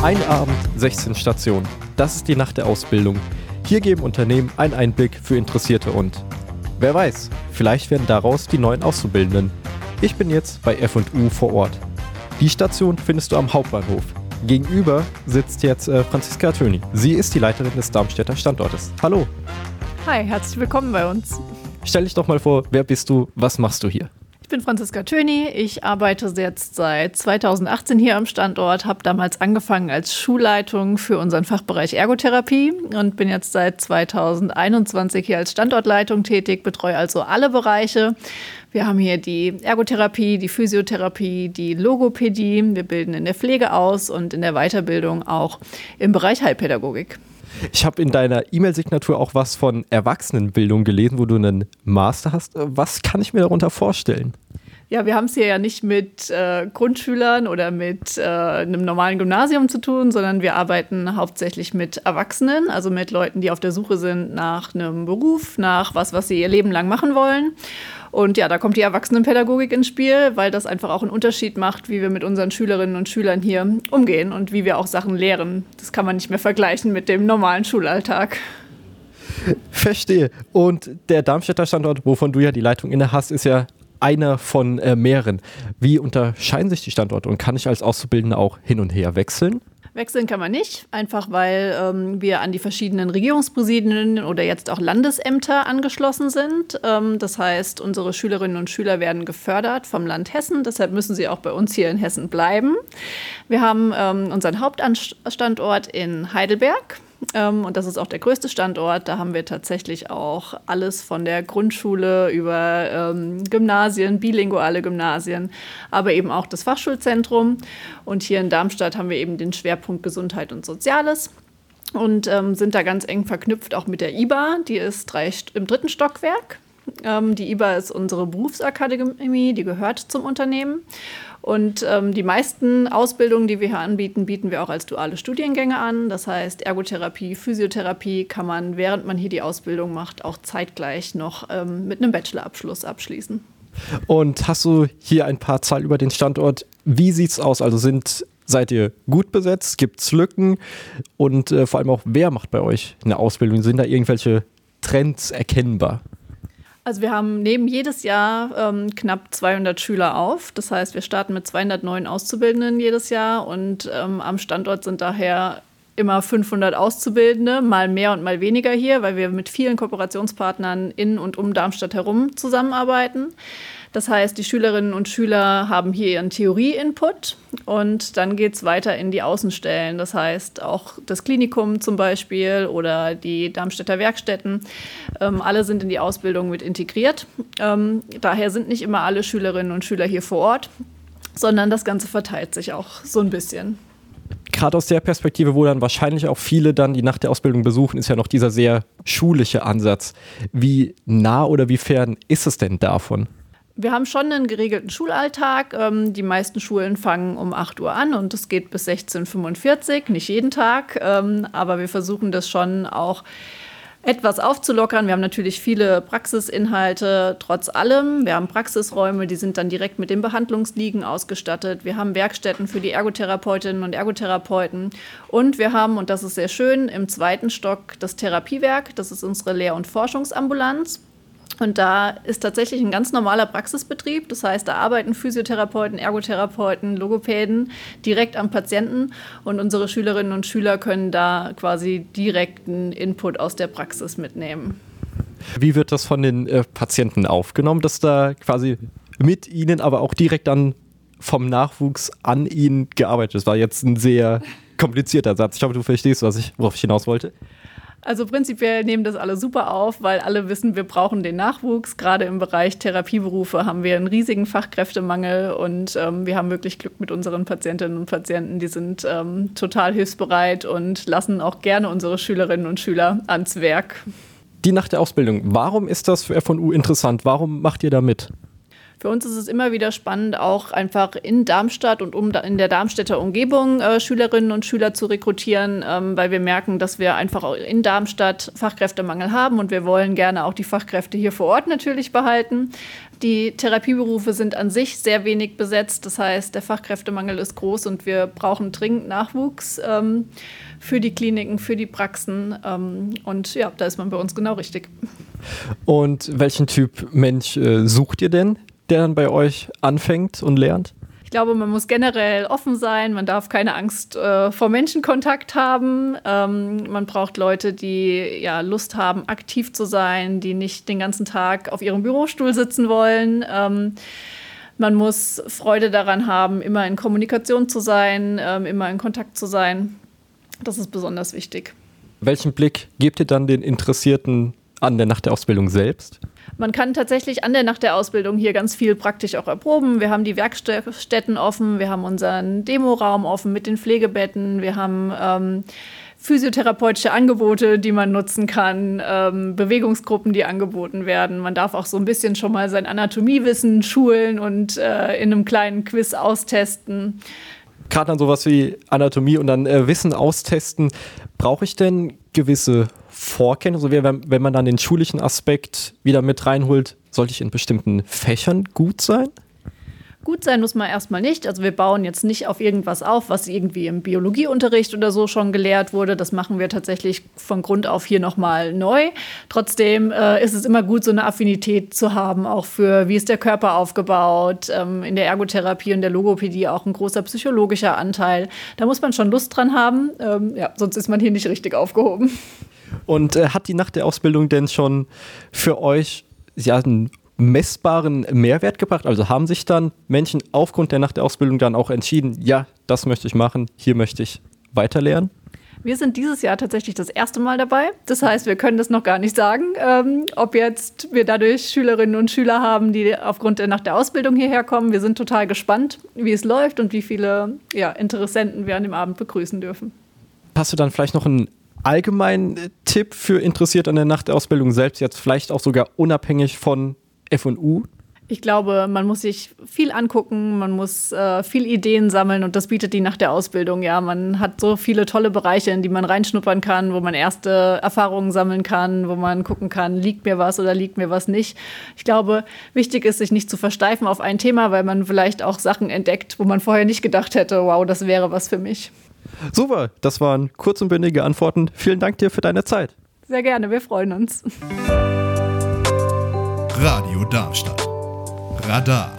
Ein Abend, 16 Stationen. Das ist die Nacht der Ausbildung. Hier geben Unternehmen einen Einblick für Interessierte und wer weiß, vielleicht werden daraus die neuen Auszubildenden. Ich bin jetzt bei F&U vor Ort. Die Station findest du am Hauptbahnhof. Gegenüber sitzt jetzt äh, Franziska Töni. Sie ist die Leiterin des Darmstädter Standortes. Hallo. Hi, herzlich willkommen bei uns. Stell dich doch mal vor, wer bist du, was machst du hier? Ich bin Franziska Töni. Ich arbeite jetzt seit 2018 hier am Standort, habe damals angefangen als Schulleitung für unseren Fachbereich Ergotherapie und bin jetzt seit 2021 hier als Standortleitung tätig, betreue also alle Bereiche. Wir haben hier die Ergotherapie, die Physiotherapie, die Logopädie. Wir bilden in der Pflege aus und in der Weiterbildung auch im Bereich Heilpädagogik. Ich habe in deiner E-Mail-Signatur auch was von Erwachsenenbildung gelesen, wo du einen Master hast. Was kann ich mir darunter vorstellen? Ja, wir haben es hier ja nicht mit äh, Grundschülern oder mit äh, einem normalen Gymnasium zu tun, sondern wir arbeiten hauptsächlich mit Erwachsenen, also mit Leuten, die auf der Suche sind nach einem Beruf, nach was, was sie ihr Leben lang machen wollen. Und ja, da kommt die Erwachsenenpädagogik ins Spiel, weil das einfach auch einen Unterschied macht, wie wir mit unseren Schülerinnen und Schülern hier umgehen und wie wir auch Sachen lehren. Das kann man nicht mehr vergleichen mit dem normalen Schulalltag. Verstehe. Und der Darmstädter Standort, wovon du ja die Leitung inne hast, ist ja einer von äh, mehreren. Wie unterscheiden sich die Standorte und kann ich als Auszubildender auch hin und her wechseln? Wechseln kann man nicht, einfach weil ähm, wir an die verschiedenen Regierungspräsidien oder jetzt auch Landesämter angeschlossen sind. Ähm, das heißt, unsere Schülerinnen und Schüler werden gefördert vom Land Hessen, deshalb müssen sie auch bei uns hier in Hessen bleiben. Wir haben ähm, unseren Hauptstandort in Heidelberg. Ähm, und das ist auch der größte Standort. Da haben wir tatsächlich auch alles von der Grundschule über ähm, Gymnasien, bilinguale Gymnasien, aber eben auch das Fachschulzentrum. Und hier in Darmstadt haben wir eben den Schwerpunkt Gesundheit und Soziales und ähm, sind da ganz eng verknüpft auch mit der IBA. Die ist drei, im dritten Stockwerk. Ähm, die IBA ist unsere Berufsakademie, die gehört zum Unternehmen. Und ähm, die meisten Ausbildungen, die wir hier anbieten, bieten wir auch als duale Studiengänge an. Das heißt, Ergotherapie, Physiotherapie kann man, während man hier die Ausbildung macht, auch zeitgleich noch ähm, mit einem Bachelorabschluss abschließen. Und hast du hier ein paar Zahlen über den Standort? Wie sieht es aus? Also sind Seid ihr gut besetzt? Gibt es Lücken? Und äh, vor allem auch, wer macht bei euch eine Ausbildung? Sind da irgendwelche Trends erkennbar? Also wir haben neben jedes Jahr ähm, knapp 200 Schüler auf. Das heißt, wir starten mit 200 neuen Auszubildenden jedes Jahr und ähm, am Standort sind daher immer 500 Auszubildende, mal mehr und mal weniger hier, weil wir mit vielen Kooperationspartnern in und um Darmstadt herum zusammenarbeiten. Das heißt, die Schülerinnen und Schüler haben hier ihren Theorie-Input und dann geht es weiter in die Außenstellen. Das heißt, auch das Klinikum zum Beispiel oder die Darmstädter Werkstätten, ähm, alle sind in die Ausbildung mit integriert. Ähm, daher sind nicht immer alle Schülerinnen und Schüler hier vor Ort, sondern das Ganze verteilt sich auch so ein bisschen gerade aus der Perspektive, wo dann wahrscheinlich auch viele dann die Nacht der Ausbildung besuchen, ist ja noch dieser sehr schulische Ansatz. Wie nah oder wie fern ist es denn davon? Wir haben schon einen geregelten Schulalltag. Ähm, die meisten Schulen fangen um 8 Uhr an und es geht bis 16.45 Uhr, nicht jeden Tag. Ähm, aber wir versuchen das schon auch etwas aufzulockern. Wir haben natürlich viele Praxisinhalte trotz allem. Wir haben Praxisräume, die sind dann direkt mit den Behandlungsliegen ausgestattet. Wir haben Werkstätten für die Ergotherapeutinnen und Ergotherapeuten. Und wir haben, und das ist sehr schön, im zweiten Stock das Therapiewerk. Das ist unsere Lehr- und Forschungsambulanz. Und da ist tatsächlich ein ganz normaler Praxisbetrieb. Das heißt, da arbeiten Physiotherapeuten, Ergotherapeuten, Logopäden direkt am Patienten. Und unsere Schülerinnen und Schüler können da quasi direkten Input aus der Praxis mitnehmen. Wie wird das von den äh, Patienten aufgenommen, dass da quasi mit ihnen, aber auch direkt dann vom Nachwuchs an ihnen gearbeitet ist? Das war jetzt ein sehr komplizierter Satz. Ich hoffe, du verstehst, was ich, worauf ich hinaus wollte. Also prinzipiell nehmen das alle super auf, weil alle wissen, wir brauchen den Nachwuchs. Gerade im Bereich Therapieberufe haben wir einen riesigen Fachkräftemangel und ähm, wir haben wirklich Glück mit unseren Patientinnen und Patienten. Die sind ähm, total hilfsbereit und lassen auch gerne unsere Schülerinnen und Schüler ans Werk. Die nach der Ausbildung, warum ist das für FU interessant? Warum macht ihr da mit? Für uns ist es immer wieder spannend, auch einfach in Darmstadt und um in der Darmstädter Umgebung äh, Schülerinnen und Schüler zu rekrutieren, ähm, weil wir merken, dass wir einfach auch in Darmstadt Fachkräftemangel haben und wir wollen gerne auch die Fachkräfte hier vor Ort natürlich behalten. Die Therapieberufe sind an sich sehr wenig besetzt, das heißt, der Fachkräftemangel ist groß und wir brauchen dringend Nachwuchs. Ähm, für die Kliniken, für die Praxen. Ähm, und ja, da ist man bei uns genau richtig. Und welchen Typ Mensch äh, sucht ihr denn? Der dann bei euch anfängt und lernt? Ich glaube, man muss generell offen sein, man darf keine Angst äh, vor Menschenkontakt haben. Ähm, man braucht Leute, die ja Lust haben, aktiv zu sein, die nicht den ganzen Tag auf ihrem Bürostuhl sitzen wollen. Ähm, man muss Freude daran haben, immer in Kommunikation zu sein, ähm, immer in Kontakt zu sein. Das ist besonders wichtig. Welchen Blick gebt ihr dann den Interessierten an der Nacht der Ausbildung selbst? Man kann tatsächlich an der Nacht der Ausbildung hier ganz viel praktisch auch erproben. Wir haben die Werkstätten offen, wir haben unseren Demoraum offen mit den Pflegebetten, wir haben ähm, physiotherapeutische Angebote, die man nutzen kann, ähm, Bewegungsgruppen, die angeboten werden. Man darf auch so ein bisschen schon mal sein Anatomiewissen schulen und äh, in einem kleinen Quiz austesten. Gerade dann sowas wie Anatomie und dann äh, Wissen austesten. Brauche ich denn gewisse Vorkenntnisse, also wenn, wenn man dann den schulischen Aspekt wieder mit reinholt, sollte ich in bestimmten Fächern gut sein? Gut sein muss man erstmal nicht. Also wir bauen jetzt nicht auf irgendwas auf, was irgendwie im Biologieunterricht oder so schon gelehrt wurde. Das machen wir tatsächlich von Grund auf hier nochmal neu. Trotzdem äh, ist es immer gut, so eine Affinität zu haben, auch für, wie ist der Körper aufgebaut. Ähm, in der Ergotherapie und der Logopädie auch ein großer psychologischer Anteil. Da muss man schon Lust dran haben. Ähm, ja, sonst ist man hier nicht richtig aufgehoben. Und äh, hat die Nacht der Ausbildung denn schon für euch ja, einen messbaren Mehrwert gebracht? Also haben sich dann Menschen aufgrund der Nacht der Ausbildung dann auch entschieden, ja, das möchte ich machen, hier möchte ich weiterlernen? Wir sind dieses Jahr tatsächlich das erste Mal dabei. Das heißt, wir können das noch gar nicht sagen, ähm, ob jetzt wir dadurch Schülerinnen und Schüler haben, die aufgrund der Nacht der Ausbildung hierher kommen. Wir sind total gespannt, wie es läuft und wie viele ja, Interessenten wir an dem Abend begrüßen dürfen. Hast du dann vielleicht noch einen allgemeinen Tipp für interessiert an der Nacht der Ausbildung selbst, jetzt vielleicht auch sogar unabhängig von FU? Ich glaube, man muss sich viel angucken, man muss äh, viel Ideen sammeln und das bietet die Nacht der Ausbildung. Ja, man hat so viele tolle Bereiche, in die man reinschnuppern kann, wo man erste Erfahrungen sammeln kann, wo man gucken kann, liegt mir was oder liegt mir was nicht. Ich glaube, wichtig ist, sich nicht zu versteifen auf ein Thema, weil man vielleicht auch Sachen entdeckt, wo man vorher nicht gedacht hätte, wow, das wäre was für mich. Super, das waren kurz und bündige Antworten. Vielen Dank dir für deine Zeit. Sehr gerne, wir freuen uns. Radio Darmstadt. Radar.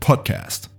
Podcast.